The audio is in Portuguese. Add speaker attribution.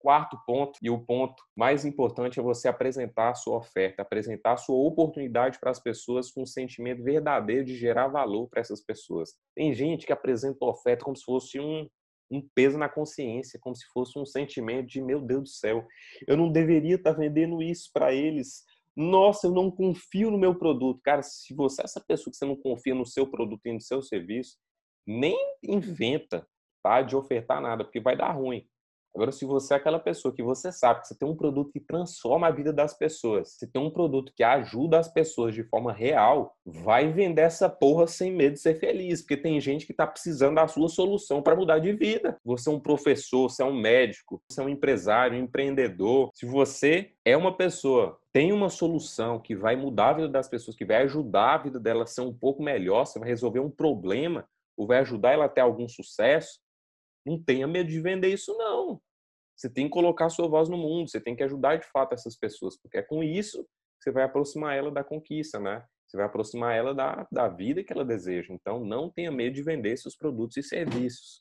Speaker 1: Quarto ponto, e o ponto mais importante é você apresentar a sua oferta, apresentar a sua oportunidade para as pessoas com um sentimento verdadeiro de gerar valor para essas pessoas. Tem gente que apresenta a oferta como se fosse um, um peso na consciência, como se fosse um sentimento de meu Deus do céu, eu não deveria estar vendendo isso para eles. Nossa, eu não confio no meu produto. Cara, se você é essa pessoa que você não confia no seu produto e no seu serviço, nem inventa tá, de ofertar nada, porque vai dar ruim. Agora, se você é aquela pessoa que você sabe que você tem um produto que transforma a vida das pessoas, você tem um produto que ajuda as pessoas de forma real, vai vender essa porra sem medo de ser feliz, porque tem gente que está precisando da sua solução para mudar de vida. Você é um professor, você é um médico, você é um empresário, um empreendedor. Se você é uma pessoa tem uma solução que vai mudar a vida das pessoas, que vai ajudar a vida delas a ser um pouco melhor, você vai resolver um problema, ou vai ajudar ela a ter algum sucesso, não tenha medo de vender isso, não. Você tem que colocar sua voz no mundo, você tem que ajudar de fato essas pessoas, porque é com isso que você vai aproximar ela da conquista, né? Você vai aproximar ela da, da vida que ela deseja. Então, não tenha medo de vender seus produtos e serviços.